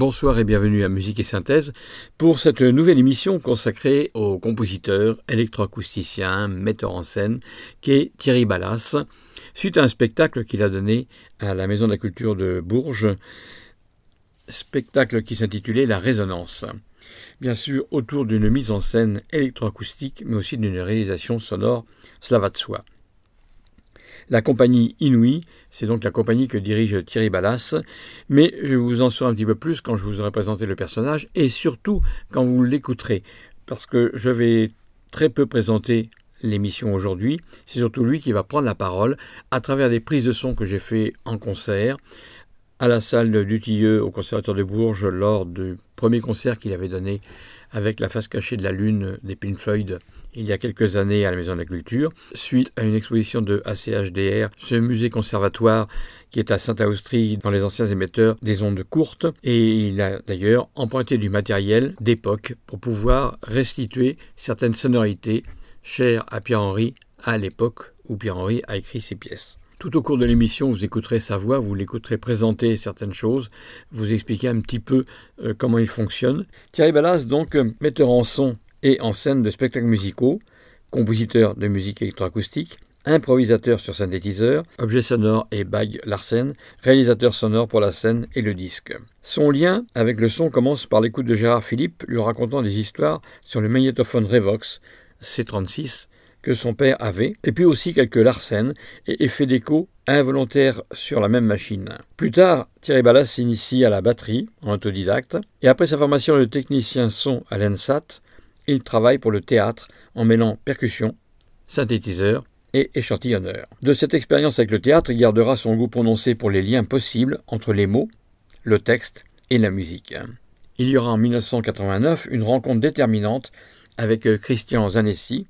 Bonsoir et bienvenue à Musique et Synthèse pour cette nouvelle émission consacrée au compositeur, électroacousticien, metteur en scène qu'est Thierry Ballas, suite à un spectacle qu'il a donné à la Maison de la Culture de Bourges, spectacle qui s'intitulait La Résonance. Bien sûr, autour d'une mise en scène électroacoustique, mais aussi d'une réalisation sonore, cela va de soi. La compagnie Inouï, c'est donc la compagnie que dirige Thierry Ballas, mais je vous en saurai un petit peu plus quand je vous aurai présenté le personnage et surtout quand vous l'écouterez, parce que je vais très peu présenter l'émission aujourd'hui. C'est surtout lui qui va prendre la parole à travers des prises de son que j'ai fait en concert à la salle du Tilleux au Conservatoire de Bourges lors du premier concert qu'il avait donné avec la face cachée de la lune des Pink Floyd il y a quelques années à la Maison de la Culture, suite à une exposition de ACHDR, ce musée conservatoire qui est à Saint-Austrie dans les anciens émetteurs des ondes courtes, et il a d'ailleurs emprunté du matériel d'époque pour pouvoir restituer certaines sonorités chères à Pierre-Henri à l'époque où Pierre-Henri a écrit ses pièces. Tout au cours de l'émission, vous écouterez sa voix, vous l'écouterez présenter certaines choses, vous expliquer un petit peu euh, comment il fonctionne. Thierry Ballas, donc, euh, metteur en son et en scène de spectacles musicaux, compositeur de musique électroacoustique, improvisateur sur synthétiseur, objet sonore et bague Larsen, réalisateur sonore pour la scène et le disque. Son lien avec le son commence par l'écoute de Gérard Philippe lui racontant des histoires sur le magnétophone Revox C36 que son père avait, et puis aussi quelques Larsen et effets d'écho involontaires sur la même machine. Plus tard, Thierry Ballas s'initie à la batterie en autodidacte, et après sa formation de technicien son à l'ENSAT, il travaille pour le théâtre en mêlant percussion, synthétiseur et échantillonneur. De cette expérience avec le théâtre, il gardera son goût prononcé pour les liens possibles entre les mots, le texte et la musique. Il y aura en 1989 une rencontre déterminante avec Christian Zanessi,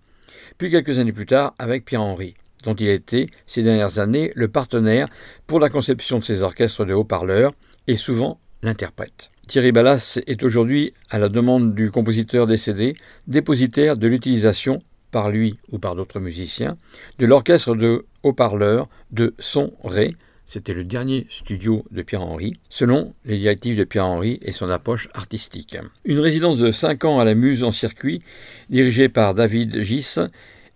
puis quelques années plus tard avec Pierre-Henri, dont il était, ces dernières années, le partenaire pour la conception de ses orchestres de haut-parleurs et souvent l'interprète. Thierry Ballas est aujourd'hui, à la demande du compositeur décédé, dépositaire de l'utilisation, par lui ou par d'autres musiciens, de l'orchestre de haut-parleurs de Son Ré, c'était le dernier studio de Pierre-Henri, selon les directives de Pierre-Henri et son approche artistique. Une résidence de 5 ans à la Muse en circuit, dirigée par David Gis,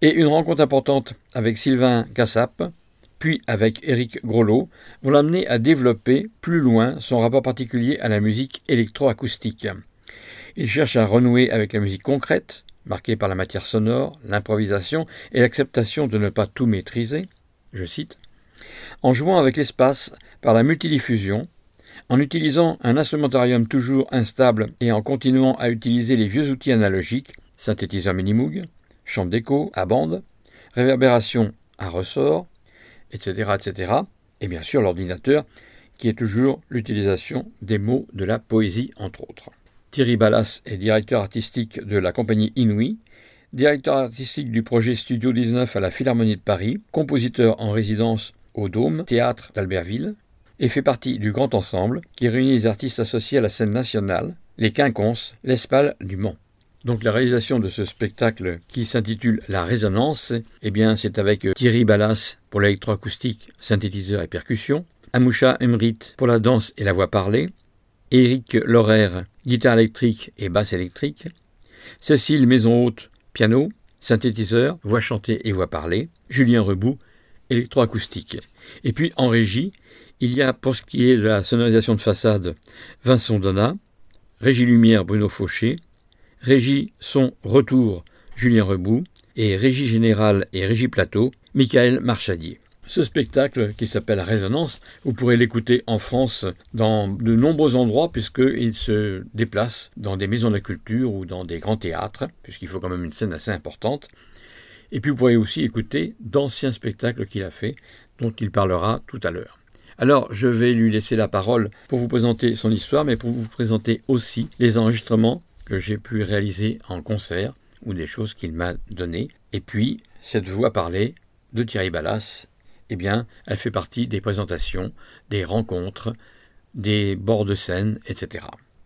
et une rencontre importante avec Sylvain Cassap, puis avec Éric Grolot, vont l'amener à développer plus loin son rapport particulier à la musique électroacoustique. Il cherche à renouer avec la musique concrète, marquée par la matière sonore, l'improvisation et l'acceptation de ne pas tout maîtriser, je cite, en jouant avec l'espace par la multidiffusion, en utilisant un instrumentarium toujours instable et en continuant à utiliser les vieux outils analogiques, synthétiseur Minimoog, chambre d'écho à bande, réverbération à ressort, etc., etc., et bien sûr l'ordinateur, qui est toujours l'utilisation des mots de la poésie, entre autres. Thierry Ballas est directeur artistique de la compagnie Inouï, directeur artistique du projet Studio 19 à la Philharmonie de Paris, compositeur en résidence au Dôme, théâtre d'Albertville, et fait partie du grand ensemble qui réunit les artistes associés à la scène nationale, les Quinconces, l'Espal du Mans. Donc la réalisation de ce spectacle qui s'intitule La Résonance, eh bien c'est avec Thierry Ballas pour l'électroacoustique, synthétiseur et percussion, Amoucha Emrit pour la danse et la voix parlée, Éric Lauraire, guitare électrique et basse électrique, Cécile Maison Haute, piano, synthétiseur, voix chantée et voix parlée, Julien Rebout, électroacoustique. Et puis en régie, il y a pour ce qui est de la sonorisation de façade Vincent Donat, régie lumière Bruno Fauché, régie son retour Julien Rebout et régie générale et régie plateau Michael Marchadier. Ce spectacle, qui s'appelle Résonance, vous pourrez l'écouter en France dans de nombreux endroits, puisqu'il se déplace dans des maisons de la culture ou dans des grands théâtres, puisqu'il faut quand même une scène assez importante. Et puis vous pourrez aussi écouter d'anciens spectacles qu'il a fait, dont il parlera tout à l'heure. Alors, je vais lui laisser la parole pour vous présenter son histoire, mais pour vous présenter aussi les enregistrements que j'ai pu réaliser en concert ou des choses qu'il m'a données. Et puis, cette voix parlée de Thierry Ballas eh bien, elle fait partie des présentations, des rencontres, des bords de scène, etc.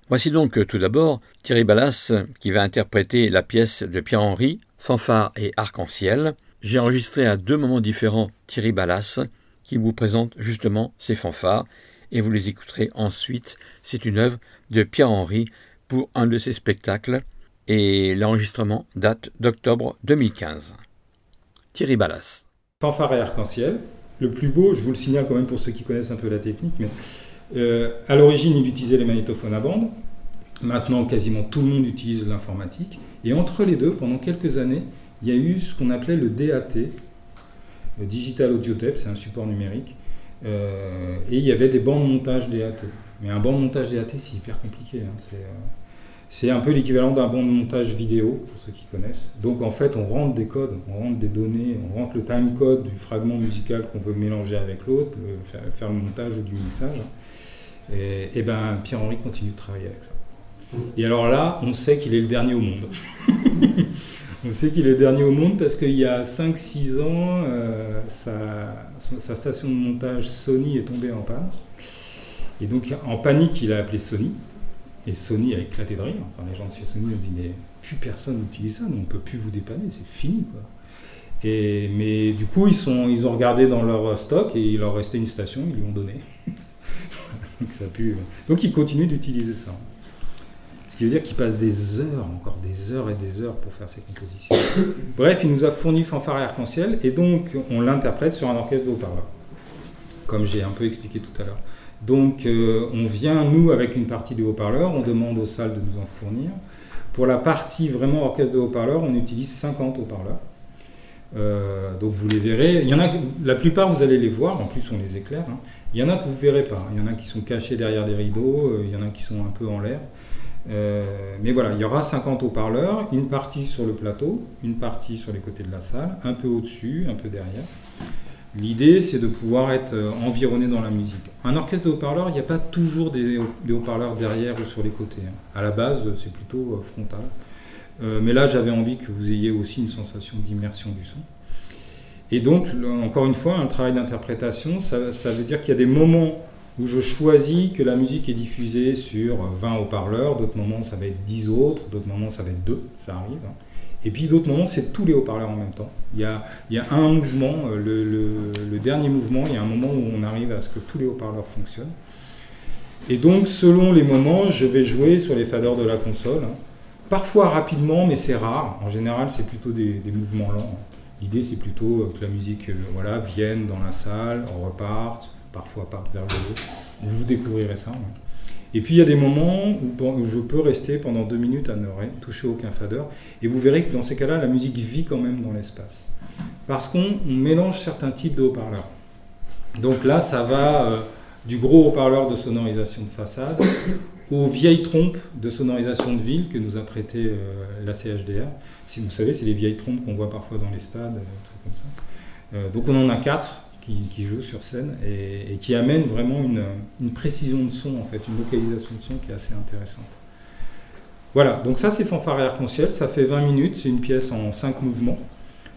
Voici donc tout d'abord Thierry Ballas qui va interpréter la pièce de Pierre-Henri, Fanfare et Arc-en-Ciel. J'ai enregistré à deux moments différents Thierry Ballas qui vous présente justement ces fanfares et vous les écouterez ensuite. C'est une œuvre de Pierre-Henri pour un de ses spectacles et l'enregistrement date d'octobre 2015. Thierry Ballas. Fanfare et arc-en-ciel. Le plus beau, je vous le signale quand même pour ceux qui connaissent un peu la technique, mais euh, à l'origine, il utilisait les magnétophones à bande. Maintenant, quasiment tout le monde utilise l'informatique. Et entre les deux, pendant quelques années, il y a eu ce qu'on appelait le DAT, Digital Audio Tape, c'est un support numérique. Euh, et il y avait des bandes de montage DAT. Mais un banc de montage DAT, c'est hyper compliqué. Hein. euh, c'est un peu l'équivalent d'un bon de montage vidéo, pour ceux qui connaissent. Donc en fait, on rentre des codes, on rentre des données, on rentre le timecode du fragment musical qu'on veut mélanger avec l'autre, faire, le montage ou du mixage. Et, et ben Pierre-Henri continue de travailler avec ça. Et alors là, on sait qu'il est le dernier au monde. on sait qu'il est le dernier au monde parce qu'il y a 5-6 ans, euh, sa station de montage Sony est tombée en panne. Et donc en panique, il a appelé Sony. Et Sony a éclaté de rire. Enfin, les gens de chez Sony ont dit Mais plus personne n'utilise ça, on ne peut plus vous dépanner, c'est fini. Quoi. Et, mais du coup, ils, ils ont regardé dans leur stock et il leur restait une station, ils lui ont donné. donc, ça pu, donc ils continuent d'utiliser ça. Ce qui veut dire qu'il passe des heures, encore des heures et des heures pour faire ses compositions. Bref, il nous a fourni fanfare et arc-en-ciel et donc on l'interprète sur un orchestre de haut-parleur, comme j'ai un peu expliqué tout à l'heure. Donc euh, on vient, nous, avec une partie de haut-parleurs, on demande aux salles de nous en fournir. Pour la partie vraiment orchestre de haut-parleurs, on utilise 50 haut-parleurs. Euh, donc vous les verrez. La plupart vous allez les voir, en plus on les éclaire. Hein. Il y en a que vous verrez pas. Il y en a qui sont cachés derrière des rideaux, euh, il y en a qui sont un peu en l'air. mais voilà, il y aura 50 haut-parleurs, une partie sur le plateau, une partie sur les côtés de la salle, un peu au-dessus, un peu derrière. L'idée, c'est de pouvoir être euh, environné dans la musique. Un orchestre de haut-parleurs, il n'y a pas toujours des, haut-parleurs derrière ou sur les côtés. Hein. À la base, c'est plutôt euh, frontal. Euh, mais là, j'avais envie que vous ayez aussi une sensation d'immersion du son. Et donc, encore une fois, un travail d'interprétation, ça, ça, veut dire qu'il y a des moments où je choisis que la musique est diffusée sur 20 haut-parleurs, d'autres moments ça va être 10 autres, d'autres moments ça va être 2, ça arrive. Hein. Et puis d'autres moments, c'est tous les haut-parleurs en même temps. Il y a, un mouvement, euh, le, dernier mouvement, il y a un moment où on arrive à ce que tous les haut-parleurs fonctionnent. Et donc, selon les moments, je vais jouer sur les faders de la console. Parfois rapidement, mais c'est rare. En général, c'est plutôt des, mouvements lents. L'idée, c'est plutôt euh, que la musique euh, voilà, vienne dans la salle, reparte, parfois parte vers le haut. Vous découvrirez ça. Et puis il y a des moments où, je peux rester pendant deux minutes à ne rien toucher aucun fader. Et vous verrez que dans ces cas-là, la musique vit quand même dans l'espace. Parce qu'on mélange certains types de haut-parleurs. Donc là, ça va euh, du gros haut-parleur de sonorisation de façade aux vieilles trompes de sonorisation de ville que nous a prêté euh, la CHDR. Si vous savez, c'est les vieilles trompes qu'on voit parfois dans les stades, euh, trucs comme ça. donc on en a quatre qui, joue sur scène et, qui amène vraiment une, précision de son, en fait, une localisation de son qui est assez intéressante. Voilà, donc ça c'est Fanfare et Arc-en-Ciel, ça fait 20 minutes, c'est une pièce en 5 mouvements.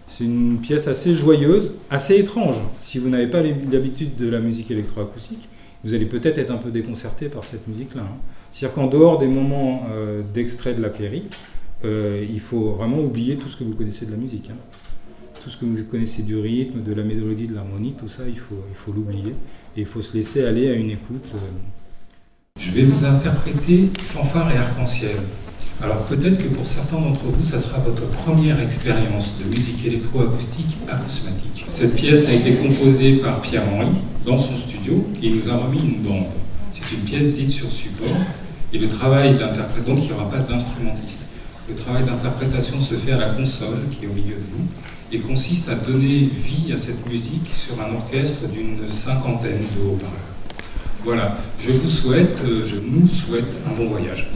C'est une pièce assez joyeuse, assez étrange. Si vous n'avez pas l'habitude de la musique électroacoustique, vous allez peut-être être un peu déconcerté par cette musique-là. Hein. C'est-à-dire qu'en dehors des moments euh, d'extrait de la péri, euh, il faut vraiment oublier tout ce que vous connaissez de la musique. Hein tout ce que vous connaissez du rythme, de la mélodie, de l'harmonie, tout ça, il faut l'oublier et il faut se laisser aller à une écoute. Euh. Je vais vous interpréter Fanfare et Arc-en-Ciel. Alors peut-être que pour certains d'entre vous, ça sera votre première expérience de musique électroacoustique acousmatique. Cette pièce a été composée par Pierre-Henri dans son studio et il nous a remis une bande. C'est une pièce dite sur support et le travail d'interprétation, donc il n'y aura pas d'instrumentiste. Le travail d'interprétation se fait à la console qui est au milieu de vous et consiste à donner vie à cette musique sur un orchestre d'une cinquantaine de haut-parleurs. Voilà, je vous souhaite, euh, je nous souhaite un bon voyage.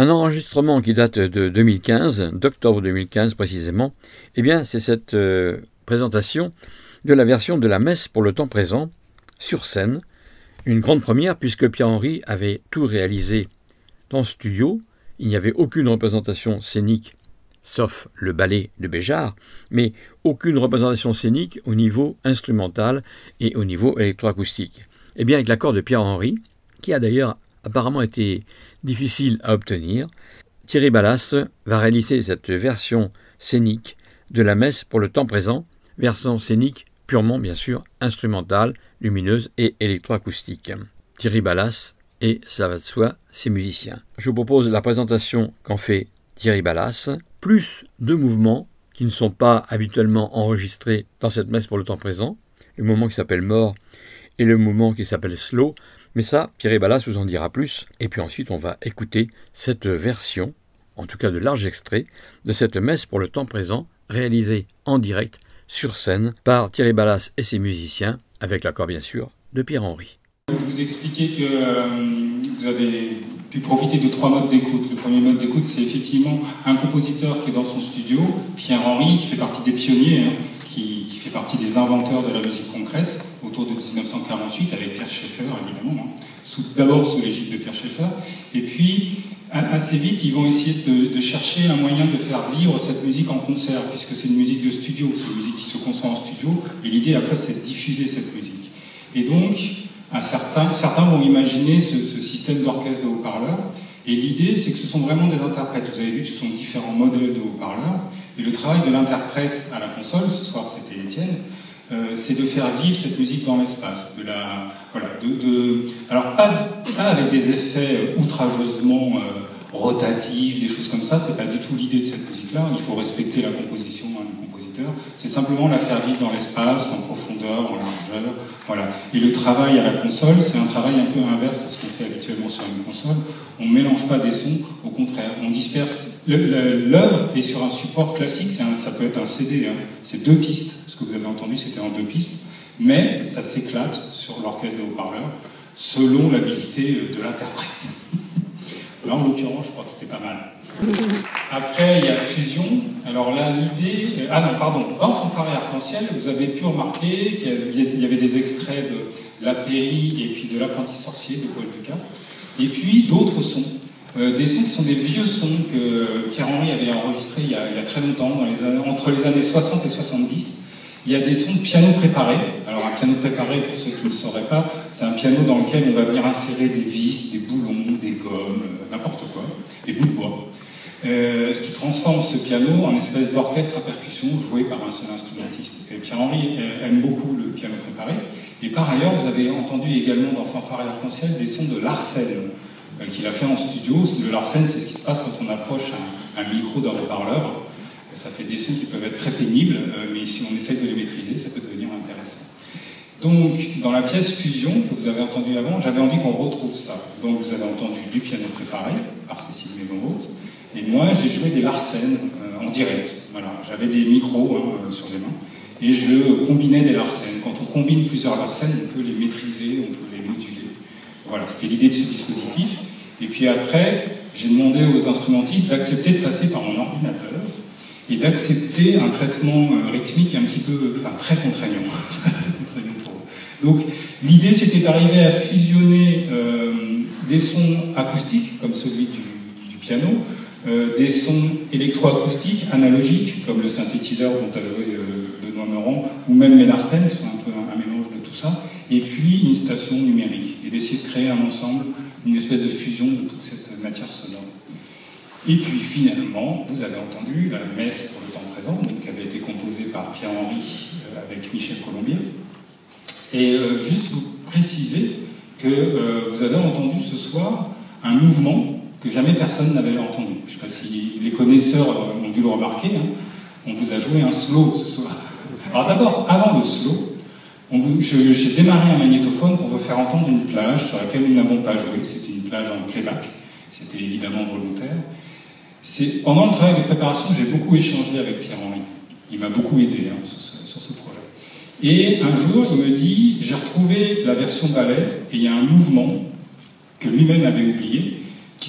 Un enregistrement qui date de 2015, d'octobre 2015 précisément, eh bien c'est cette euh, présentation de la version de la messe pour le temps présent, sur scène, une grande première puisque Pierre-Henri avait tout réalisé dans studio, il n'y avait aucune représentation scénique, sauf le ballet de Béjart, mais aucune représentation scénique au niveau instrumental et au niveau électroacoustique. Eh bien avec l'accord de Pierre-Henri, qui a d'ailleurs apparemment été difficile à obtenir, Thierry Ballas va réaliser cette version scénique de la messe pour le temps présent, version scénique purement bien sûr instrumentale, lumineuse et électroacoustique. Thierry Ballas et ça va de soi ses musiciens. Je vous propose la présentation qu'en fait Thierry Ballas, plus deux mouvements qui ne sont pas habituellement enregistrés dans cette messe pour le temps présent, le mouvement qui s'appelle mort et le mouvement qui s'appelle slow, mais ça, Pierre Ballas vous en dira plus. Et puis ensuite, on va écouter cette version, en tout cas de larges extraits, de cette messe pour le temps présent, réalisée en direct sur scène par Thierry Ballas et ses musiciens, avec l'accord bien sûr de Pierre-Henri. Vous expliquez que euh, vous avez pu profiter de trois modes d'écoute. Le premier mode d'écoute, c'est effectivement un compositeur qui est dans son studio, Pierre-Henri, qui fait partie des pionniers, hein, qui, fait partie des inventeurs de la musique concrète autour de 1948 avec Pierre Schaeffer, évidemment, hein. d'abord sous l'égide de Pierre Schaeffer. Et puis, assez vite, ils vont essayer de, chercher un moyen de faire vivre cette musique en concert, puisque c'est une musique de studio, c'est une musique qui se conçoit en studio, et l'idée après, c'est de diffuser cette musique. Et donc, certains, vont imaginer ce, système d'orchestre de haut-parleurs, et l'idée, c'est que ce sont vraiment des interprètes. Vous avez vu ce sont différents modèles de haut-parleurs, et le travail de l'interprète à la console, ce soir c'était Étienne, euh, c'est de faire vivre cette musique dans l'espace. De la, voilà, de, alors, pas, avec des effets outrageusement euh, rotatifs, des choses comme ça, c'est pas du tout l'idée de cette musique-là. Il faut respecter la composition hein, du C'est simplement la faire vivre dans l'espace, en profondeur, en largeur. Voilà. Et le travail à la console, c'est un travail un peu inverse à ce qu'on fait habituellement sur une console. On ne mélange pas des sons, au contraire, on disperse. L'œuvre est sur un support classique, ça peut être un CD, hein. c'est deux pistes que vous avez entendu, c'était en deux pistes, mais ça s'éclate sur l'orchestre de haut-parleurs selon l'habilité de l'interprète. Là, en l'occurrence, je crois que c'était pas mal. Après, il y a fusion. Alors là, l'idée. Ah non, pardon. Dans Fanfare et Arc-en-Ciel, vous avez pu remarquer qu'il y avait des extraits de La Péri et puis de L'Apprenti sorcier de Paul Ducas. Et puis d'autres sons. Euh, des sons qui sont des vieux sons que Pierre-Henri avait enregistrés il y, a, très longtemps, entre les années 60 et 70. Il y a des sons de piano préparé. Alors un piano préparé, pour ceux qui ne sauraient pas, c'est un piano dans lequel on va venir insérer des vis, des boulons, des gommes, euh, n'importe quoi, des bouts de bois. Euh, ce qui transforme ce piano en espèce d'orchestre à percussion joué par un seul instrumentiste. Pierre-Henri euh, aime beaucoup le piano préparé. Et par ailleurs, vous avez entendu également dans Fanfare et Arc-en-Ciel des sons de Larsen, qu'il a fait en studio. Le Larsen, c'est ce qui se passe quand on approche un, micro d'un haut-parleur ça fait des sons qui peuvent être très pénibles, euh, mais si on essaye de les maîtriser, ça peut devenir intéressant. Donc, dans la pièce Fusion que vous avez entendue avant, j'avais envie qu'on retrouve ça. Donc, vous avez entendu du piano préparé par Cécile Maison-Haute, et moi, j'ai joué des Larsen euh, en direct. Voilà, j'avais des micros hein, sur les mains, et je combinais des Larsen. Quand on combine plusieurs Larsen, on peut les maîtriser, on peut les moduler. Voilà, c'était l'idée de ce dispositif. Et puis après, j'ai demandé aux instrumentistes d'accepter de passer par mon ordinateur et d'accepter un traitement euh, rythmique un petit peu, enfin très contraignant. Donc l'idée c'était d'arriver à fusionner euh, des sons acoustiques comme celui du, piano, euh, des sons électroacoustiques analogiques comme le synthétiseur dont a joué Benoît Meurant ou même Mélarsen, qui sont un peu un, mélange de tout ça, et puis une station numérique et d'essayer de créer un ensemble, une espèce de fusion de toute cette matière sonore. Et puis finalement, vous avez entendu la messe pour le temps présent, qui avait été composée par Pierre-Henri euh, avec Michel Colombier. Et euh, juste vous préciser que euh, vous avez entendu ce soir un mouvement que jamais personne n'avait entendu. Je ne sais pas si les connaisseurs ont dû le remarquer. Hein. On vous a joué un slow ce soir. Alors d'abord, avant le slow, j'ai démarré un magnétophone pour vous faire entendre une plage sur laquelle nous n'avons pas joué. C'était une plage en playback. C'était évidemment volontaire pendant le travail de préparation, j'ai beaucoup échangé avec Pierre-Henri. Il m'a beaucoup aidé hein, sur, ce, projet. Et un jour, il me dit J'ai retrouvé la version ballet et il y a un mouvement que lui-même avait oublié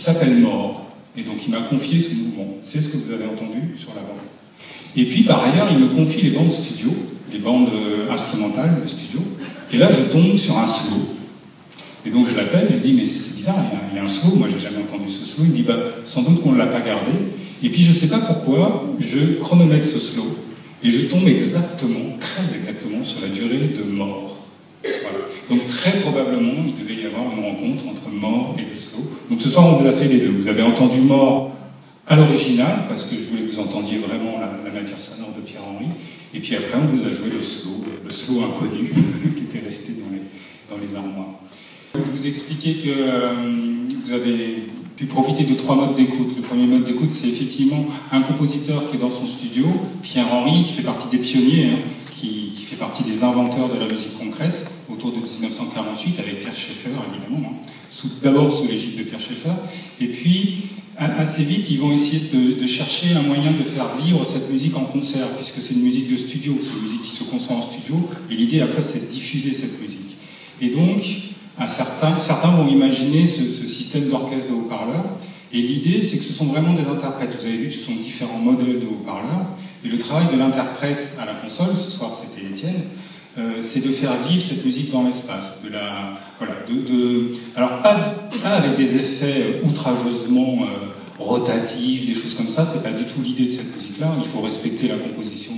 qui s'appelle Mort. Et donc il m'a confié ce mouvement. C'est ce que vous avez entendu sur la bande. Et puis par ailleurs, il me confie les bandes studio, les bandes euh, instrumentales de studio. Et là, je tombe sur un slow. Et donc je l'appelle, je dis, mais c'est bizarre, il y, a, un slow, moi j'ai jamais entendu ce slow. Il me dit, bah, sans doute qu'on ne l'a pas gardé. Et puis je ne sais pas pourquoi, je chronomètre ce slow. Et je tombe exactement, très exactement, sur la durée de mort. Donc très probablement, il devait y avoir une rencontre entre mort et Donc ce soir, on vous a fait les deux. Vous avez entendu mort à l'original, parce que je voulais que vous entendiez vraiment la, matière sonore de Pierre-Henri. Et puis après, on vous a joué le slow, le slow inconnu, qui était resté dans les, dans les armoires. Vous expliquez que euh, vous avez pu profiter de trois modes d'écoute. Le premier mode d'écoute, c'est effectivement un compositeur qui est dans son studio, Pierre-Henri, qui fait partie des pionniers, hein, qui, fait partie des inventeurs de la musique concrète, autour de 1948, avec Pierre Schaeffer, évidemment, hein. D'abord sous l'égide de Pierre Schaeffer. Et puis, assez vite, ils vont essayer de, chercher un moyen de faire vivre cette musique en concert, puisque c'est une musique de studio, c'est une musique qui se conçoit en studio, et l'idée après, c'est de diffuser cette musique. Et donc, certains, vont imaginer ce, système d'orchestre de haut-parleurs. Et l'idée, c'est que ce sont vraiment des interprètes. Vous avez vu ce sont différents modèles de haut-parleurs. Et le travail de l'interprète à la console, ce soir c'était Étienne, c'est de faire vivre cette musique dans l'espace. De la, voilà, alors, pas, avec des effets outrageusement euh, rotatifs, des choses comme ça, c'est pas du tout l'idée de cette musique-là. Il faut respecter la composition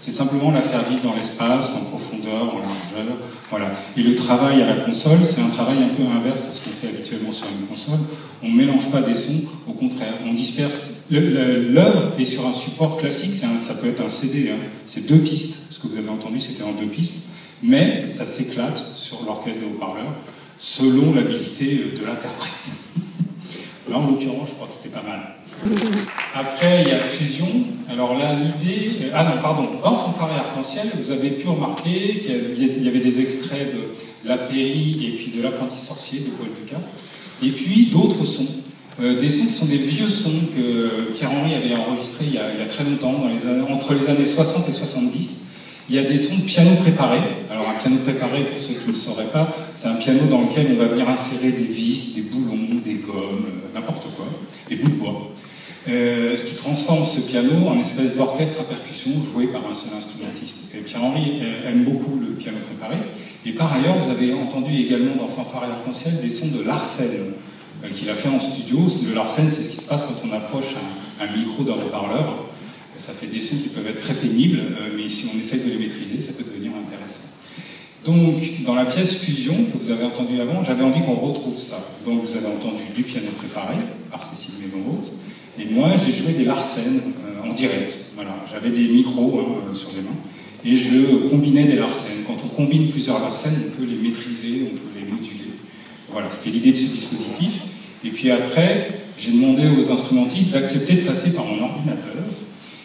c'est simplement la faire vivre dans l'espace, en profondeur, en largeur. Voilà. Et le travail à la console, c'est un travail un peu inverse à ce qu'on fait habituellement sur une console. On ne mélange pas des sons, au contraire, on disperse. L'œuvre est sur un support classique, ça peut être un CD, hein. c'est deux pistes. Ce que vous avez entendu, c'était en deux pistes. Mais ça s'éclate sur l'orchestre de haut-parleurs selon l'habilité de l'interprète. Là, en l'occurrence, je crois que c'était pas mal. Après, il y a fusion. Alors là, l'idée. Euh, ah non, pardon. Dans Fanfare et Arc-en-Ciel, vous avez pu remarquer qu'il y avait des extraits de La Péri et puis de L'Apprenti Sorcier de Paul Ducas. Et puis d'autres sons. Euh, des sons qui sont des vieux sons que Pierre-Henri avait enregistrés il y, a, très longtemps, entre les années 60 et 70. Il y a des sons de piano préparé. Alors un piano préparé, pour ceux qui ne le sauraient pas, c'est un piano dans lequel on va venir insérer des vis, des boulons, des gommes, n'importe quoi, des bouts de bois. Euh, ce qui transforme ce piano en espèce d'orchestre à percussion joué par un seul instrumentiste. Pierre-Henri euh, aime beaucoup le piano préparé. Et par ailleurs, vous avez entendu également dans Fanfare et Arc-en-Ciel des sons de euh, qu'il a fait en studio. Le Larsen, c'est ce qui se passe quand on approche un, micro d'un haut-parleur. Ça fait des sons qui peuvent être très pénibles, mais si on essaye de les maîtriser, ça peut devenir intéressant. Donc, dans la pièce Fusion que vous avez entendue avant, j'avais envie qu'on retrouve ça. Donc, vous avez entendu du piano préparé par Cécile Maison-Haute, et moi, j'ai joué des Larsen euh, en direct. Voilà, j'avais des micros hein, sur les mains et je combinais des Larsen. Quand on combine plusieurs Larsen, on peut les maîtriser, on peut les moduler. Voilà, c'était l'idée de ce dispositif. Et puis après, j'ai demandé aux instrumentistes d'accepter de passer par mon ordinateur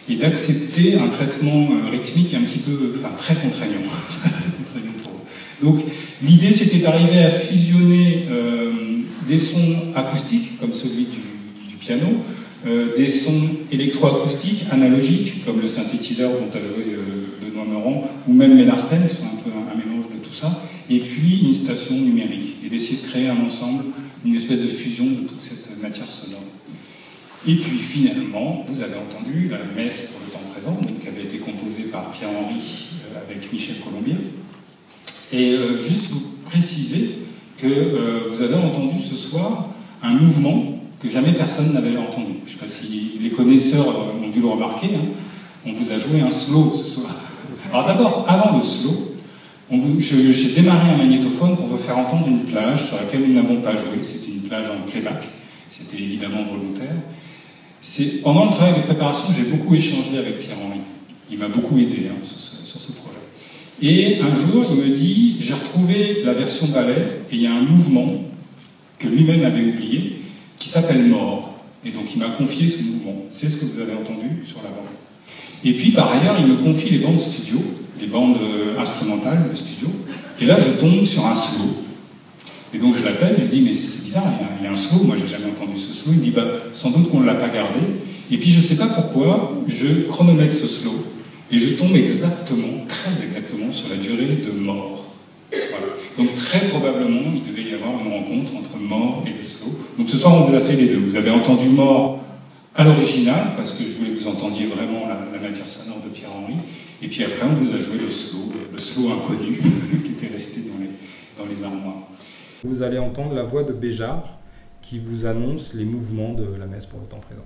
et d'accepter un traitement euh, rythmique un petit peu, enfin très contraignant. Donc l'idée c'était d'arriver à fusionner euh, des sons acoustiques comme celui du piano, euh, des sons électroacoustiques analogiques, comme le synthétiseur dont a joué Benoît Meurant, ou même les Larsen, qui sont un peu un, mélange de tout ça, et puis une station numérique, et d'essayer de créer un ensemble, une espèce de fusion de toute cette matière sonore. Et puis finalement, vous avez entendu la messe pour le temps présent, donc, qui avait été composée par Pierre-Henri euh, avec Michel Colombier. Et juste vous préciser que vous avez entendu ce soir un mouvement que jamais personne n'avait entendu. Je ne sais pas si les connaisseurs ont dû le remarquer. Hein. On vous a joué un slow ce soir. Alors d'abord, avant le slow, j'ai démarré un magnétophone pour vous faire entendre une plage sur laquelle nous n'avons pas joué. C'était une plage en playback. C'était évidemment volontaire. Pendant le travail de préparation, j'ai beaucoup échangé avec Pierre-Henri. Il m'a beaucoup aidé hein, sur, ce, sur, ce, projet. Et un jour, il me dit j'ai retrouvé la version ballet et il y a un mouvement que lui-même avait oublié qui s'appelle Mort. Et donc il m'a confié ce mouvement. C'est ce que vous avez entendu sur la bande. Et puis par ailleurs, il me confie les bandes studio, bandes euh, instrumentales de studio. Et là, je tombe sur un slow. Et donc je l'appelle, je lui dis, mais c'est bizarre, il y, a, un slow, moi j'ai jamais entendu ce slow. Il me dit, bah, sans doute qu'on ne l'a pas gardé. Et puis je ne sais pas pourquoi, je chronomètre ce slow. Et je tombe exactement, très exactement, sur la durée de mort. Donc très probablement, il devait y avoir une rencontre entre Mort et le slow. Donc ce soir, on vous a fait les deux. Vous avez entendu Mort à l'original, parce que je voulais que vous entendiez vraiment la, matière sonore de Pierre-Henri. Et puis après, on vous a joué le slow, le slow inconnu, qui était resté dans les, dans les armoires. Vous allez entendre la voix de Béjart, qui vous annonce les mouvements de la messe pour le temps présent.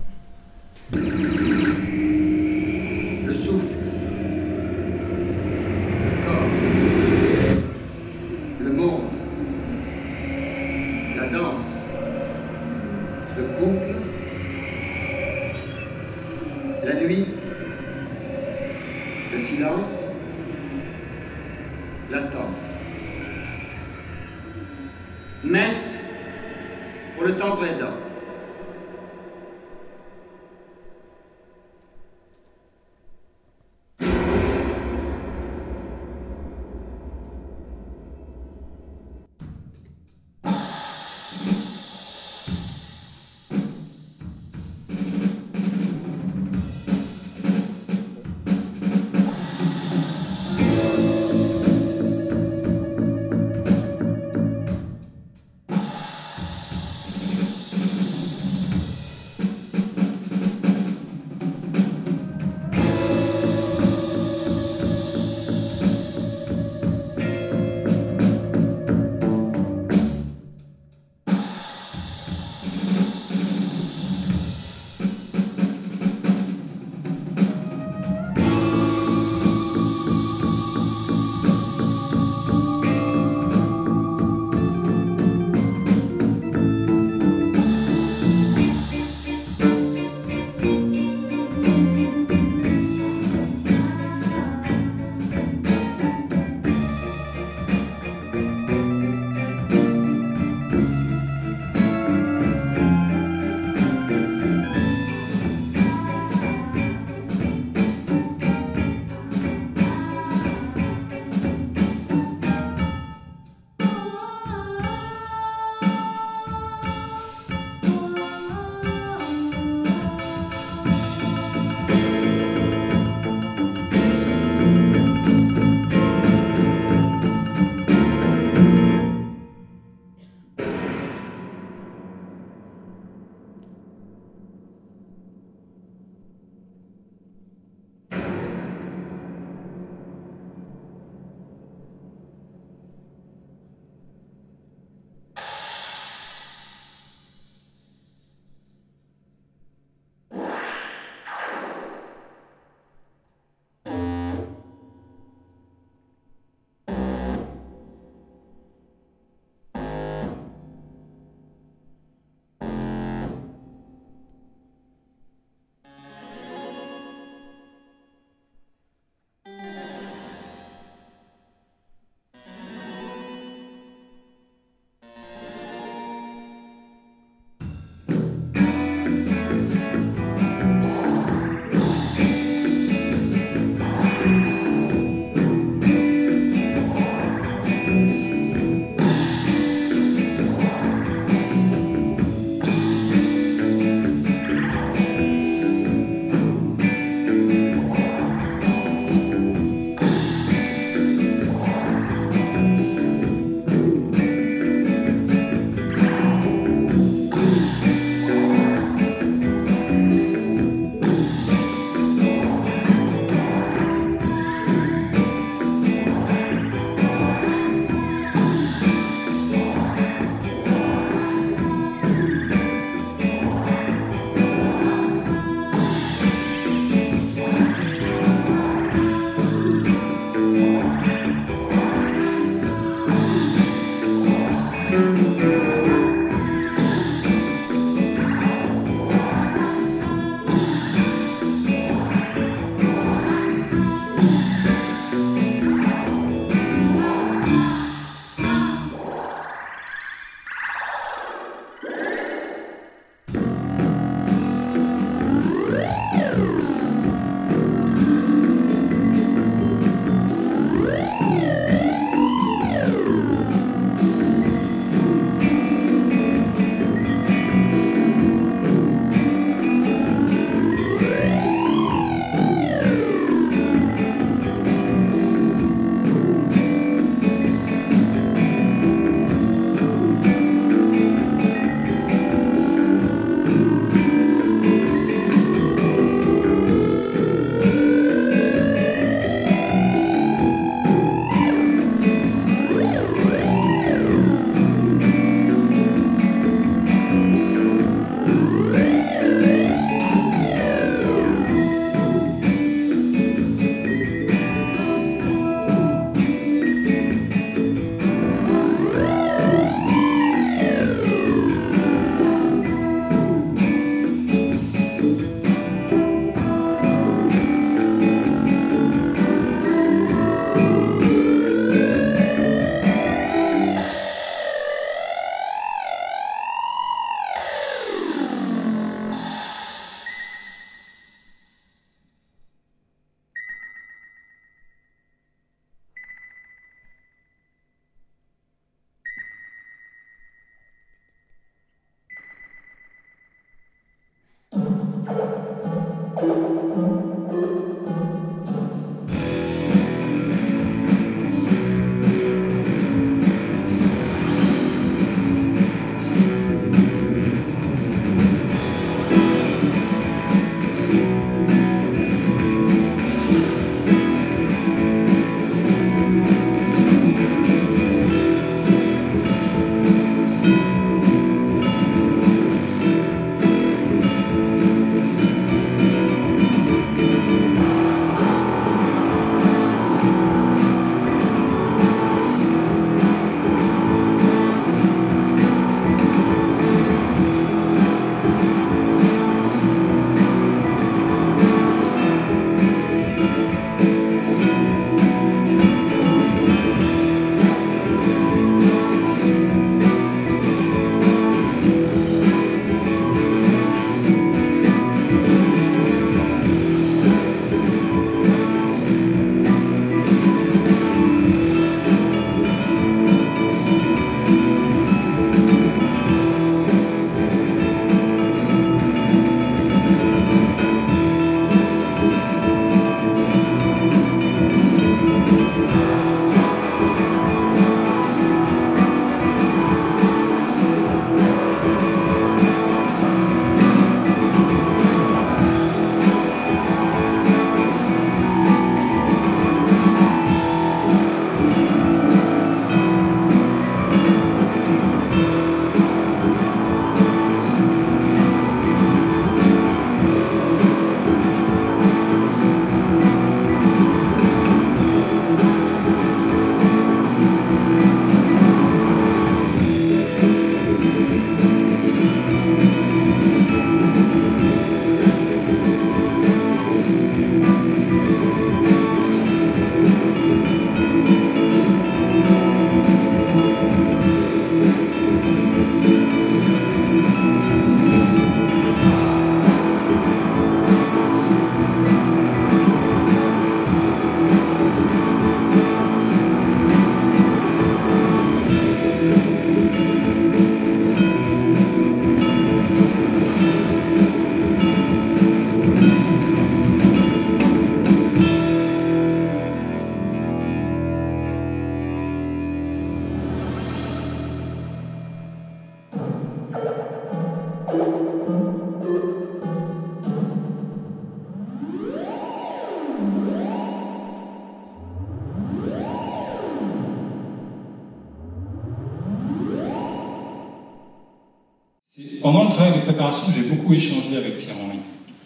Pendant le travail de préparation, j'ai beaucoup échangé avec Pierre-Henri.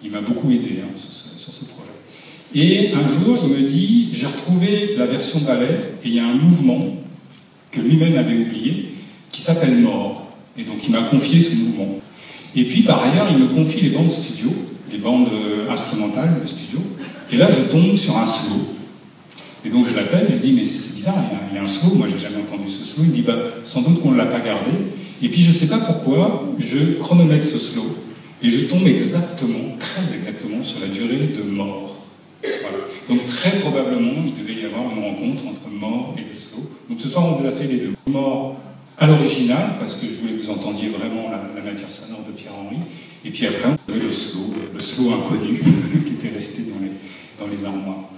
Il m'a beaucoup aidé hein, sur, ce, projet. Et un jour, il me dit, j'ai retrouvé la version ballet, et il y a un mouvement que lui-même avait oublié, qui s'appelle Mort. Et donc il m'a confié ce mouvement. Et puis par ailleurs, il me confie les bandes studio, les bandes euh, instrumentales de studio. Et là, je tombe sur un slow. Et donc je l'appelle, je lui dis, mais c'est bizarre, il y, a, il y, a, un slow, moi j'ai jamais entendu ce slow. Il me dit, bah, sans doute qu'on ne l'a pas gardé. Et puis je ne sais pas pourquoi, je chronomètre ce slow. Et je tombe exactement, très exactement, sur la durée de mort. Voilà. Donc très probablement, il devait y avoir une rencontre entre mort et le slow. Donc ce soir, on vous a fait les deux. Mort à l'original, parce que je voulais que vous entendiez vraiment la, matière sonore de Pierre-Henri. Et puis après, on avait le slow, le slow inconnu, qui était resté dans les, dans les armoires.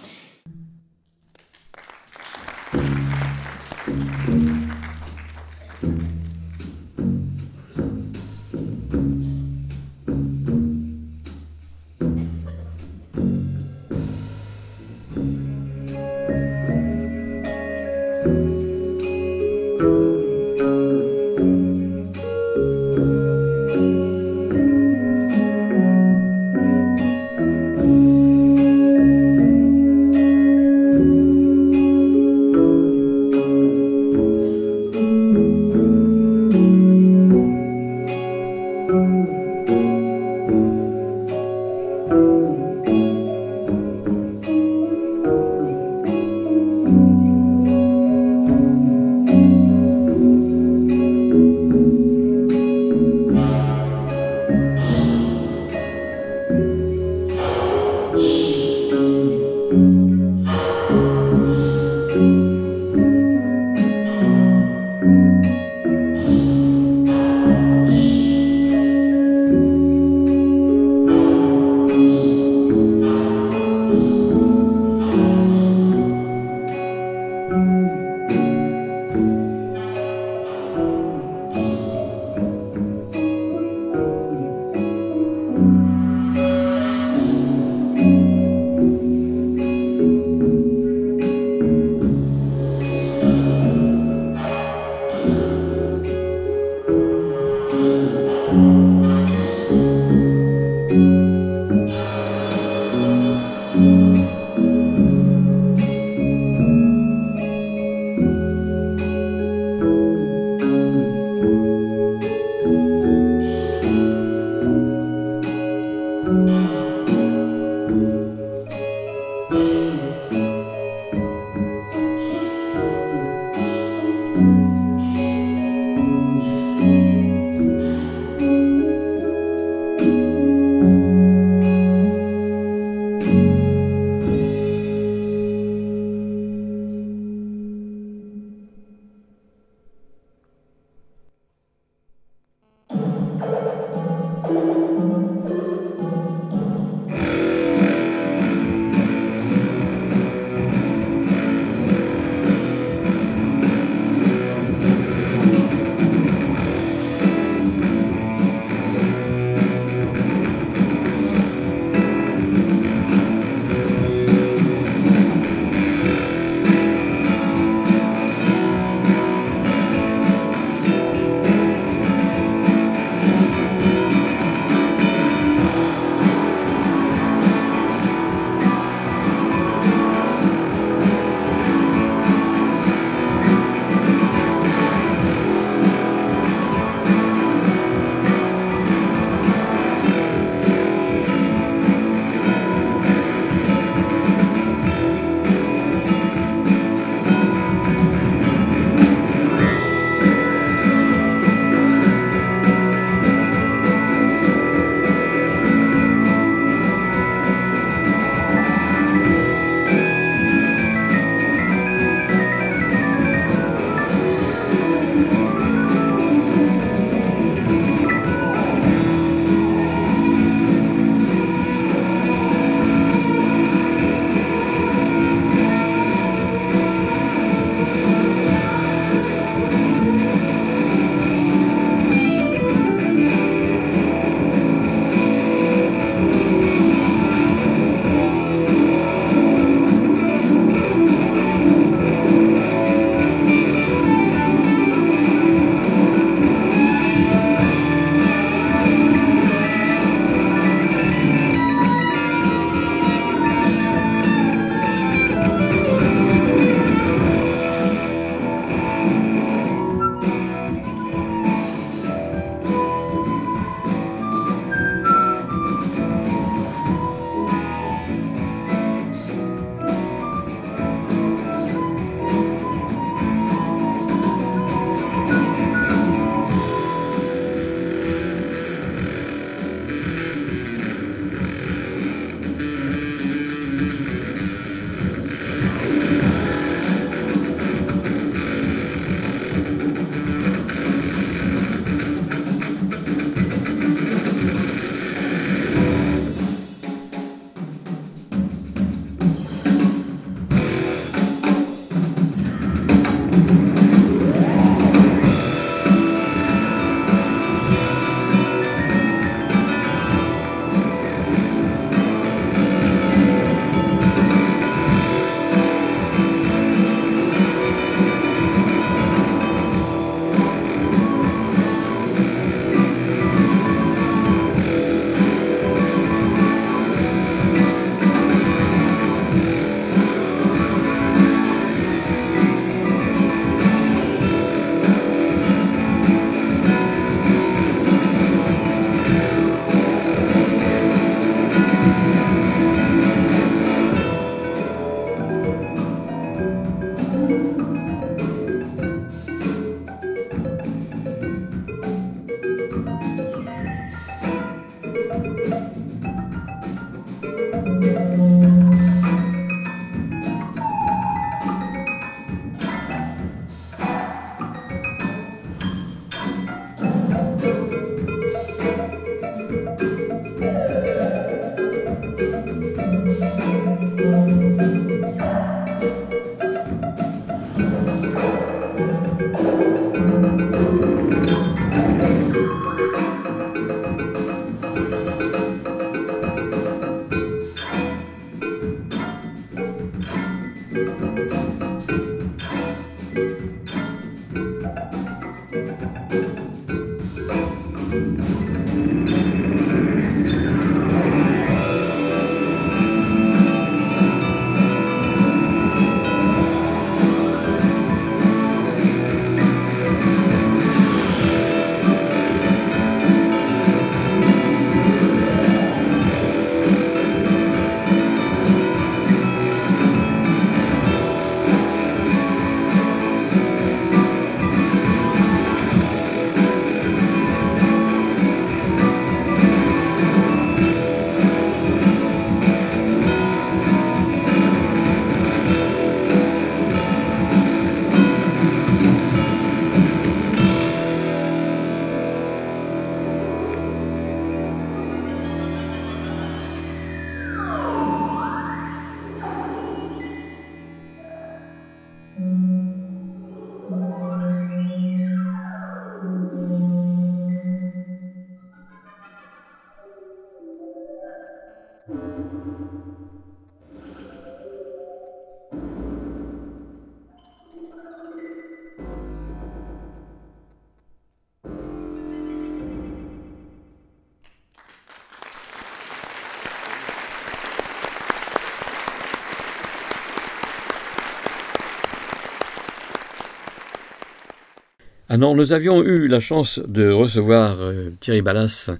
Ah nous avions eu la chance de recevoir euh, Thierry Ballas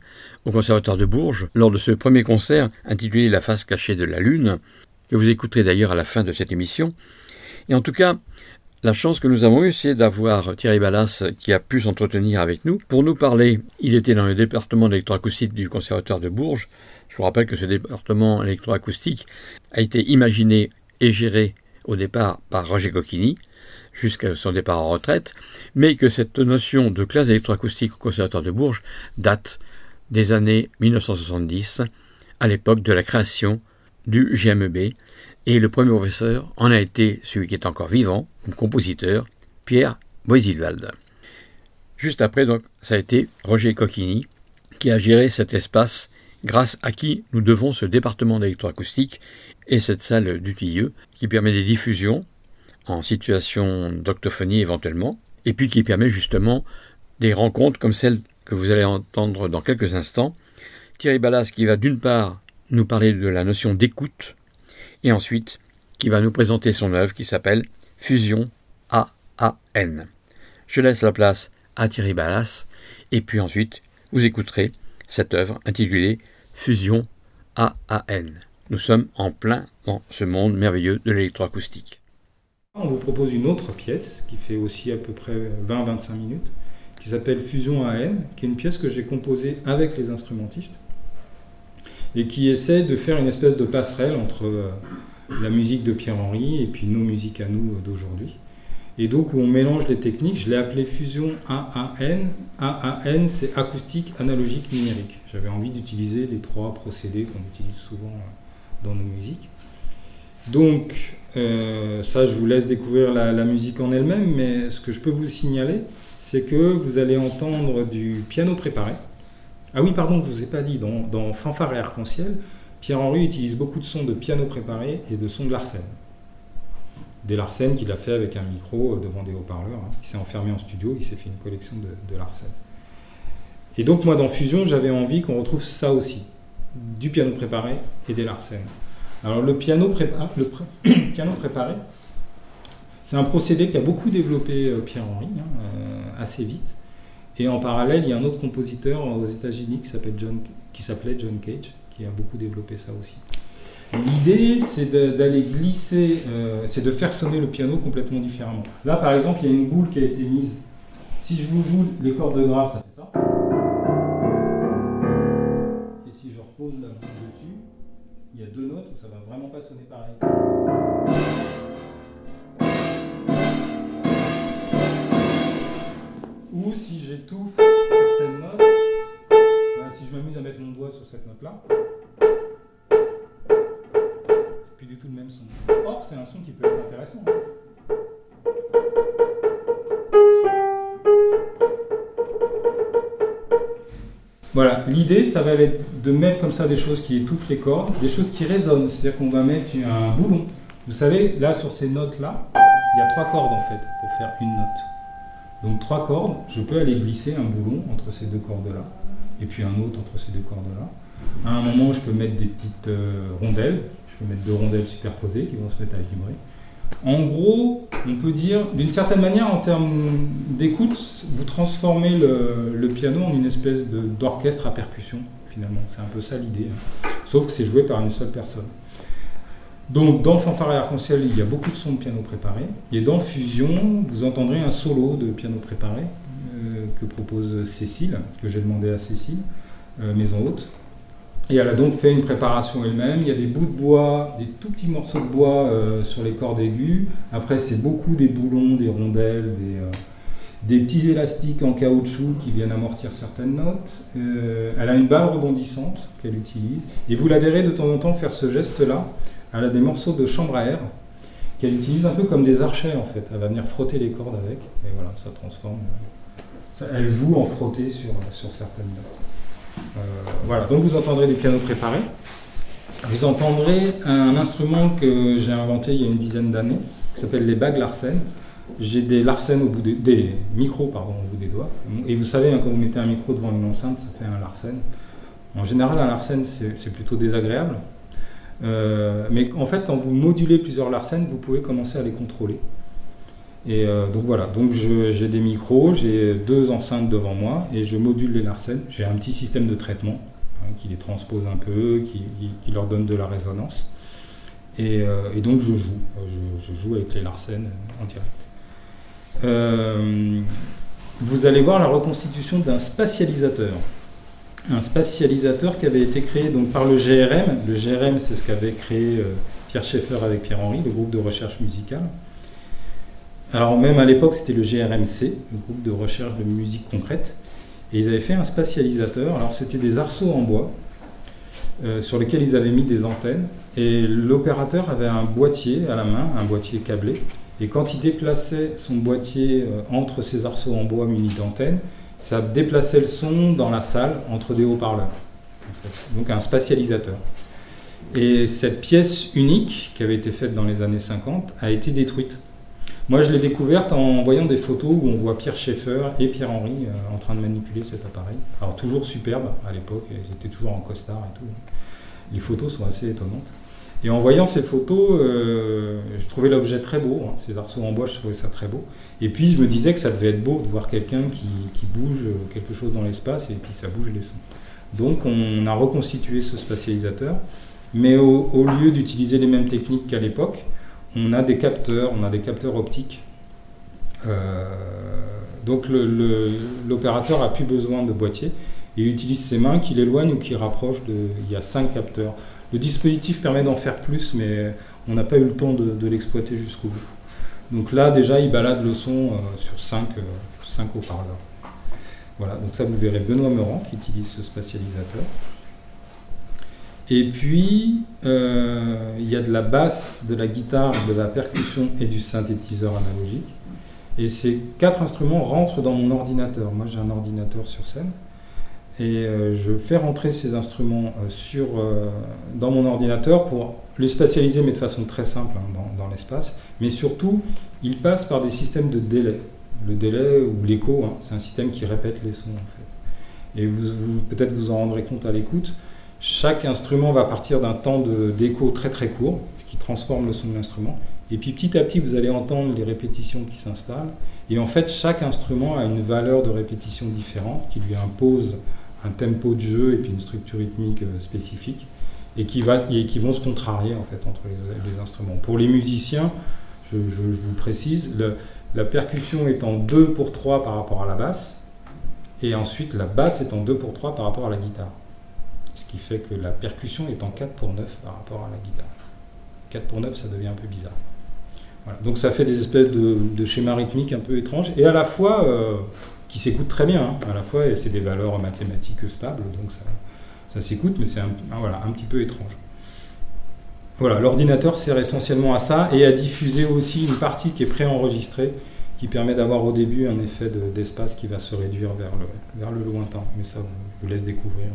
au Conservatoire de Bourges lors de ce premier concert intitulé La face cachée de la Lune, que vous écouterez d'ailleurs à la fin de cette émission. Et en tout cas, la chance que nous avons eue, c'est d'avoir Thierry Ballas qui a pu s'entretenir avec nous pour nous parler. Il était dans le département d'électroacoustique du Conservatoire de Bourges. Je vous rappelle que ce département électroacoustique a été imaginé et géré au départ par Roger Cocchini, jusqu'à son départ en retraite, mais que cette notion de classe électroacoustique au Conservatoire de Bourges date des années 1970, à l'époque de la création du GMEB, et le premier professeur en a été celui qui est encore vivant, compositeur, Pierre Boisilwald. Juste après, donc, ça a été Roger Cocchini qui a géré cet espace grâce à qui nous devons ce département d'électroacoustique et cette salle du Tilleux qui permet des diffusions en situation d'octophonie éventuellement, et puis qui permet justement des rencontres comme celle que vous allez entendre dans quelques instants. Thierry Ballas qui va d'une part nous parler de la notion d'écoute, et ensuite qui va nous présenter son œuvre qui s'appelle Fusion AAN. Je laisse la place à Thierry Ballas, et puis ensuite vous écouterez cette œuvre intitulée Fusion AAN. Nous sommes en plein dans ce monde merveilleux de l'électroacoustique. On vous propose une autre pièce qui fait aussi à peu près 20-25 minutes, qui s'appelle Fusion AN, qui est une pièce que j'ai composée avec les instrumentistes et qui essaie de faire une espèce de passerelle entre euh, la musique de Pierre-Henri et puis nos musiques à nous d'aujourd'hui. Et donc où on mélange les techniques, je l'ai appelé Fusion AAN. AAN, c'est acoustique, analogique, numérique. J'avais envie d'utiliser les trois procédés qu'on utilise souvent euh, dans nos musiques. Donc, euh, ça, je vous laisse découvrir la, musique en elle-même, mais ce que je peux vous signaler, c'est que vous allez entendre du piano préparé. Ah oui, pardon, je ne vous ai pas dit, dans, Fanfare et Arc-en-Ciel, Pierre-Henri utilise beaucoup de sons de piano préparé et de sons de Larsen. Des Larsen qu'il a fait avec un micro devant des haut-parleurs. Hein. Il s'est enfermé en studio, il s'est fait une collection de, de Larsen. Et donc, moi, dans Fusion, j'avais envie qu'on retrouve ça aussi du piano préparé et des Larsen. Alors le piano, le piano préparé, c'est un procédé qu'a beaucoup développé euh, Pierre-Henri, hein, euh, assez vite. Et en parallèle, il y a un autre compositeur aux États-Unis qui s'appelait John, qui s'appelait John Cage, qui a beaucoup développé ça aussi. L'idée, c'est d'aller glisser, euh, c'est de faire sonner le piano complètement différemment. Là, par exemple, il y a une boule qui a été mise. Si je vous joue les cordes graves, ça fait ça. Y a deux notes où ça va vraiment pas sonner pareil. Ou si j'étouffe certaines notes, si je m'amuse à mettre mon doigt sur cette note-là, c'est plus du tout le même son. Or, c'est un son qui peut être intéressant. Voilà, l'idée, ça va être de mettre comme ça des choses qui étouffent les cordes, des choses qui résonnent. C'est-à-dire qu'on va mettre un boulon Vous savez, là sur ces notes-là, il y a trois cordes en fait pour faire une note. Donc trois cordes, je peux aller glisser un boulon entre ces deux cordes-là, et puis un autre entre ces deux cordes-là. À un moment, je peux mettre des petites euh, rondelles, je peux mettre deux rondelles superposées qui vont se mettre à vibrer. En gros, on peut dire, d'une certaine manière, en termes d'écoute, vous transformez le, piano en une espèce d'orchestre à percussion, finalement. C'est un peu ça l'idée. Sauf que c'est joué par une seule personne. Donc, dans Fanfare et Arc-en-Ciel, il y a beaucoup de sons de piano préparés. Et dans Fusion, vous entendrez un solo de piano préparé euh, que propose Cécile, que j'ai demandé à Cécile, euh, Maison Haute. Et elle a donc fait une préparation elle-même. Il y a des bouts de bois, des tout petits morceaux de bois euh, sur les cordes aiguës. Après, c'est beaucoup des boulons, des rondelles, des, euh, petits élastiques en caoutchouc qui viennent amortir certaines notes. Euh, elle a une balle rebondissante qu'elle utilise. Et vous la verrez de temps en temps faire ce geste-là. Elle a des morceaux de chambre à air qu'elle utilise un peu comme des archets en fait. Elle va venir frotter les cordes avec. Et voilà, ça transforme. elle joue en frotté sur, sur certaines notes. Euh, voilà, donc vous entendrez des pianos préparés. Vous entendrez un instrument que j'ai inventé il y a une dizaine d'années, qui s'appelle les bagues Larsen. J'ai des Larsen au bout des, micros au bout des doigts. Et vous savez, hein, quand vous mettez un micro devant une enceinte, ça fait un Larsen. En général, un Larsen, c'est c'est plutôt désagréable. Euh, mais en fait, quand vous modulez plusieurs Larsen, vous pouvez commencer à les contrôler. Et euh, donc voilà, donc j'ai des micros, j'ai deux enceintes devant moi et je module les Larsen. J'ai un petit système de traitement hein, qui les transpose un peu, qui, leur donne de la résonance. Et, euh, donc je joue, je, je joue avec les Larsen en direct. Euh, vous allez voir la reconstitution d'un spatialisateur. Un spatialisateur qui avait été créé donc par le GRM. Le GRM, c'est ce qu'avait créé euh, Pierre Schaeffer avec Pierre-Henri, le groupe de recherche musicale. Alors même à l'époque, c'était le GRMC, le groupe de recherche de musique concrète. Et ils avaient fait un spatialisateur. Alors c'était des arceaux en bois euh, sur lesquels ils avaient mis des antennes. Et l'opérateur avait un boîtier à la main, un boîtier câblé. Et quand il déplaçait son boîtier euh, entre ces arceaux en bois munis d'antennes, ça déplaçait le son dans la salle entre des haut-parleurs. Donc un spatialisateur. Et cette pièce unique, qui avait été faite dans les années 50, a été détruite. Moi, je l'ai découverte en voyant des photos où on voit Pierre Schaeffer et Pierre-Henri euh, en train de manipuler cet appareil. Alors, toujours superbe à l'époque, ils étaient toujours en costard et tout. Les photos sont assez étonnantes. Et en voyant ces photos, euh, je trouvais l'objet très beau. hein. Ces arceaux en bois, je trouvais ça très beau. Et puis, je me disais que ça devait être beau de voir quelqu'un qui, bouge euh, quelque chose dans l'espace et puis ça bouge les sons. Donc, on a reconstitué ce spatialisateur. Mais au lieu d'utiliser les mêmes techniques qu'à l'époque, on a des capteurs, on a des capteurs optiques. Euh, donc l'opérateur a plus besoin de boîtier. Il utilise ses mains qui l'éloignent ou qui rapprochent de. Il y a cinq capteurs. Le dispositif permet d'en faire plus, mais on n'a pas eu le temps de, de l'exploiter jusqu'au bout. Donc là, déjà, il balade le son euh, sur cinq, euh, cinq haut-parleurs. Voilà, donc ça, vous verrez Benoît Meurant qui utilise ce spatialisateur. Et puis, euh, il y a de la basse, de la guitare, de la percussion et du synthétiseur analogique. Et ces quatre instruments rentrent dans mon ordinateur. Moi, j'ai un ordinateur sur scène. Et euh, je fais rentrer ces instruments euh, sur, dans mon ordinateur pour les spatialiser, mais de façon très simple hein, dans, l'espace. Mais surtout, ils passent par des systèmes de délai. Le délai ou l'écho, hein, c'est un système qui répète les sons en fait. Et vous- peut-être vous en rendrez compte à l'écoute. Chaque instrument va partir d'un temps d'écho très très court, ce qui transforme le son de l'instrument. Et puis petit à petit, vous allez entendre les répétitions qui s'installent. Et en fait, chaque instrument a une valeur de répétition différente qui lui impose un tempo de jeu et puis une structure rythmique euh, spécifique et qui, vont se contrarier en fait entre les, instruments. Pour les musiciens, je, vous précise, la percussion est en 2 pour 3 par rapport à la basse et ensuite la basse est en 2 pour 3 par rapport à la guitare. Ce qui fait que la percussion est en 4 pour 9 par rapport à la guitare. 4 pour 9, ça devient un peu bizarre. Donc ça fait des espèces de, schémas rythmiques un peu étranges et à la fois euh, qui s'écoutent très bien. hein. À la fois, c'est des valeurs mathématiques stables, donc ça, s'écoute, mais c'est un, un- petit peu étrange. Voilà, l'ordinateur sert essentiellement à ça et à diffuser aussi une partie qui est préenregistrée, qui permet d'avoir au début un effet de- d'espace qui va se réduire vers le, vers le lointain. Mais ça, je vous laisse découvrir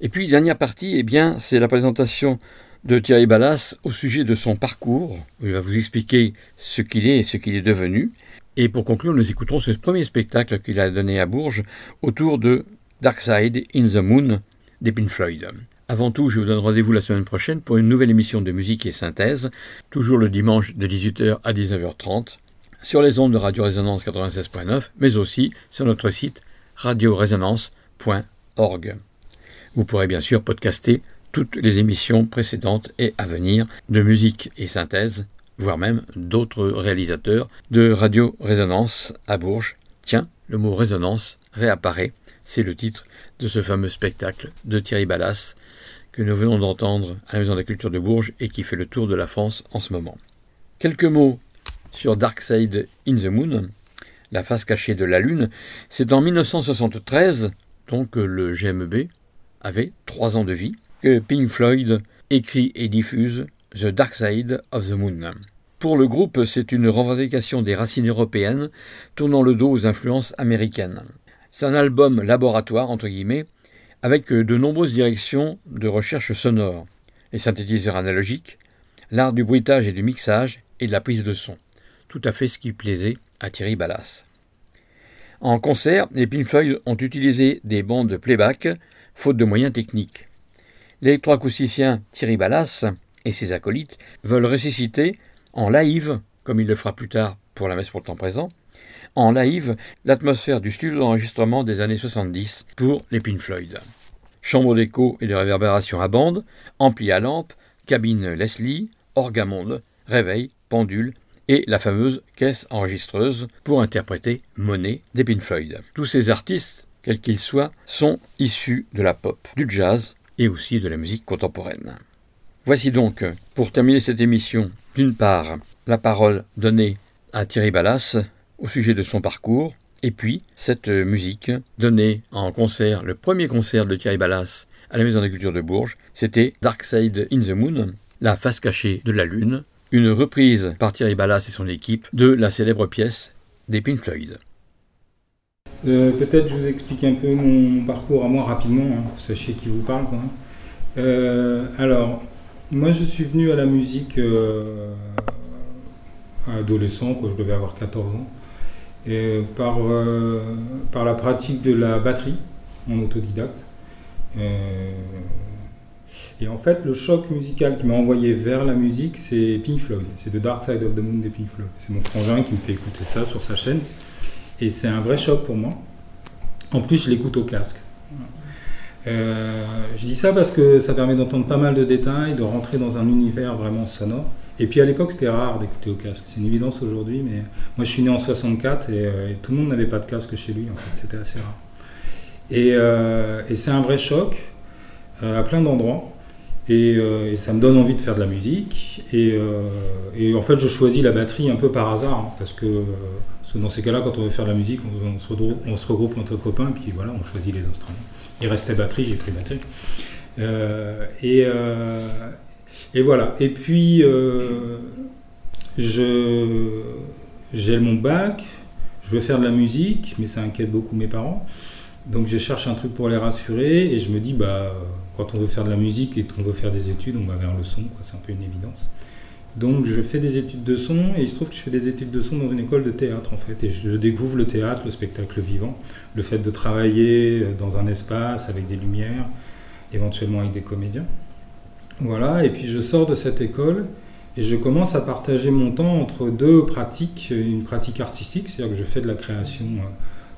Et puis, dernière partie, eh bien, c'est la présentation de Thierry Ballas au sujet de son parcours. Il va vous expliquer ce qu'il est et ce qu'il est devenu. Et pour conclure, nous écouterons ce premier spectacle qu'il a donné à Bourges autour de Dark Side in the Moon des Pink Floyd. Avant tout, je vous donne rendez-vous la semaine prochaine pour une nouvelle émission de musique et synthèse, toujours le dimanche de 18h à 19h30, sur les ondes de Radio Résonance 96.9, mais aussi sur notre site radioresonance.org. Vous pourrez bien sûr podcaster toutes les émissions précédentes et à venir de musique et synthèse, voire même d'autres réalisateurs de Radio Résonance à Bourges. Tiens, le mot résonance réapparaît, c'est le titre de ce fameux spectacle de Thierry Ballas que nous venons d'entendre à la Maison de la Culture de Bourges et qui fait le tour de la France en ce moment. Quelques mots sur Dark Side in the Moon, la face cachée de la Lune. C'est en 1973, donc le GMB, avait trois ans de vie, que Pink Floyd écrit et diffuse The Dark Side of the Moon. Pour le groupe, c'est une revendication des racines européennes, tournant le dos aux influences américaines. C'est un album laboratoire, entre guillemets, avec de nombreuses directions de recherche sonore, les synthétiseurs analogiques, l'art du bruitage et du mixage et de la prise de son. Tout à fait ce qui plaisait à Thierry Ballas. En concert, les Pink Floyd ont utilisé des bandes de playback, faute de moyens techniques. L'électroacousticien Thierry Ballas et ses acolytes veulent ressusciter en live, comme il le fera plus tard pour la messe pour le temps présent, en live l'atmosphère du studio d'enregistrement des années 70 pour les Pink Floyd. Chambre d'écho et de réverbération à bande, ampli à lampe, cabine Leslie, orgamonde, réveil, pendule et la fameuse caisse enregistreuse pour interpréter Monet des Pink Floyd. Tous ces artistes quels qu'ils soient, sont issus de la pop, du jazz et aussi de la musique contemporaine. Voici donc, pour terminer cette émission, d'une part, la parole donnée à Thierry Ballas au sujet de son parcours, et puis cette musique donnée en concert, le premier concert de Thierry Ballas à la Maison de la Culture de Bourges, c'était Dark Side in the Moon, la face cachée de la Lune, une reprise par Thierry Ballas et son équipe de la célèbre pièce des Pink Floyd. Euh, peut-être je vous explique un peu mon parcours à moi rapidement, hein, pour que sachiez qui vous parle. Euh, alors, moi je suis venu à la musique euh, adolescent, quoi, je devais avoir 14 ans, par, par la pratique de la batterie en autodidacte. et en fait, le choc musical qui m'a envoyé vers la musique, c'est Pink Floyd. C'est The Dark Side of the Moon des Pink Floyd. C'est mon frangin qui me fait écouter ça sur sa chaîne. Et c'est un vrai choc pour moi. En plus, je l'écoute au casque. Euh, je dis ça parce que ça permet d'entendre pas mal de détails, de rentrer dans un univers vraiment sonore. Et puis à l'époque, c'était rare d'écouter au casque. C'est une évidence aujourd'hui, mais moi je suis né en 64 euh, et, tout le monde n'avait pas de casque chez lui. En fait, c'était assez rare. Et, euh, et c'est un vrai choc à plein d'endroits. Et, ça me donne envie de faire de la musique. Et, en fait, je choisis la batterie un peu par hasard, hein, parce que dans ces cas-là, quand on veut faire de la musique, on, se, regroupe, entre copains, puis voilà, on choisit les instruments. Il restait batterie, j'ai pris batterie. Euh, et, euh, et, voilà. Et puis, euh, j'ai mon bac, je veux faire de la musique, mais ça inquiète beaucoup mes parents. Donc je cherche un truc pour les rassurer et je me dis, bah, quand on veut faire de la musique et qu'on veut faire des études, on va vers le son, c'est un peu une évidence. Donc je fais des études de son et il se trouve que je fais des études de son dans une école de théâtre en fait. Et je découvre le théâtre, le spectacle vivant, le fait de travailler dans un espace avec des lumières, éventuellement avec des comédiens. Voilà, et puis je sors de cette école et je commence à partager mon temps entre deux pratiques. Une pratique artistique, c'est-à-dire que je fais de la création euh,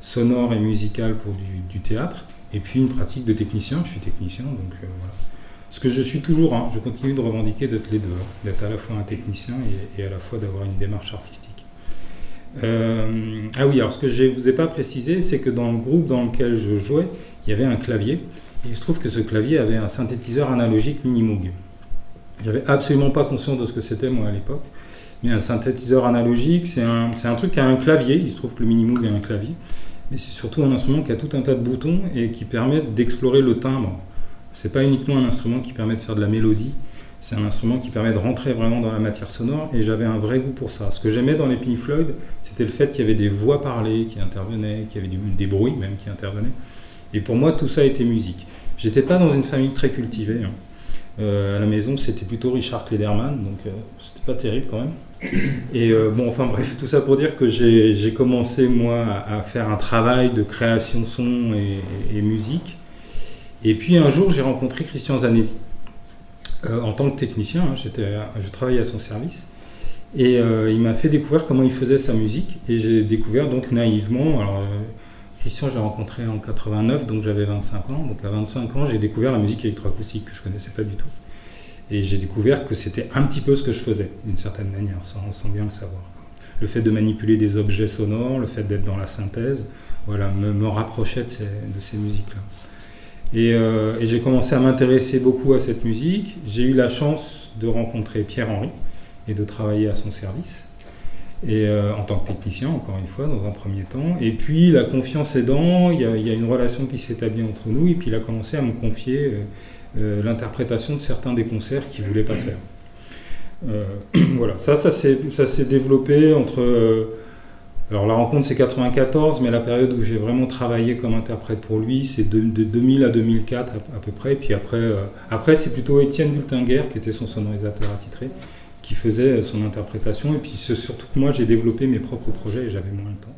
sonore et musicale pour du, théâtre, et puis une pratique de technicien, je suis technicien, donc euh, voilà. Ce que je suis toujours, hein, je continue de revendiquer d'être les deux, d'être à la fois un technicien et, à la fois d'avoir une démarche artistique. Euh, ah oui, alors ce que je ne vous ai pas précisé, c'est que dans le groupe dans lequel je jouais, il y avait un clavier. Il se trouve que ce clavier avait un synthétiseur analogique Minimoog. J'avais absolument pas conscience de ce que c'était moi à l'époque. Mais un synthétiseur analogique, c'est un, truc qui a un clavier. Il se trouve que le Minimoog a un clavier. Mais c'est surtout un instrument qui a tout un tas de boutons et qui permet d'explorer le timbre. C'est pas uniquement un instrument qui permet de faire de la mélodie, c'est un instrument qui permet de rentrer vraiment dans la matière sonore et j'avais un vrai goût pour ça. Ce que j'aimais dans les Pink Floyd, c'était le fait qu'il y avait des voix parlées qui intervenaient, qu'il y avait des bruits même qui intervenaient. Et pour moi, tout ça était musique. J'étais pas dans une famille très cultivée. Hein. Euh, à la maison, c'était plutôt Richard Klederman, donc euh, c'était pas terrible quand même. Et euh, bon, enfin bref, tout ça pour dire que j'ai commencé moi à, faire un travail de création son et, et musique. Et puis un jour, j'ai rencontré Christian Zanesi en tant que technicien. Hein, je travaillais à son service. Et il m'a fait découvrir comment il faisait sa musique. Et j'ai découvert donc naïvement. Christian, j'ai rencontré en 89, donc j'avais 25 ans. Donc à 25 ans, j'ai découvert la musique électroacoustique que je connaissais pas du tout. Et j'ai découvert que c'était un petit peu ce que je faisais, d'une certaine manière, sans, bien le savoir. Le fait de manipuler des objets sonores, le fait d'être dans la synthèse, voilà, me, rapprochait de ces, musiques-là. Et, euh, et j'ai commencé à m'intéresser beaucoup à cette musique. J'ai eu la chance de rencontrer Pierre-Henri et de travailler à son service euh, en tant que technicien, encore une fois, dans un premier temps. Et puis, la confiance aidant, il y a, il y a une relation qui s'est établie entre nous, et puis il a commencé à me confier euh, euh, l'interprétation de certains des concerts qu'il ne voulait pas faire. voilà, ça, ça s'est développé entre... alors la rencontre c'est 94, mais la période où j'ai vraiment travaillé comme interprète pour lui, c'est de, 2000 à 2004 à, peu près. Et puis après, après c'est plutôt Étienne Bultinger qui était son sonorisateur attitré, qui faisait son interprétation. Et puis surtout que moi, j'ai développé mes propres projets et j'avais moins de temps.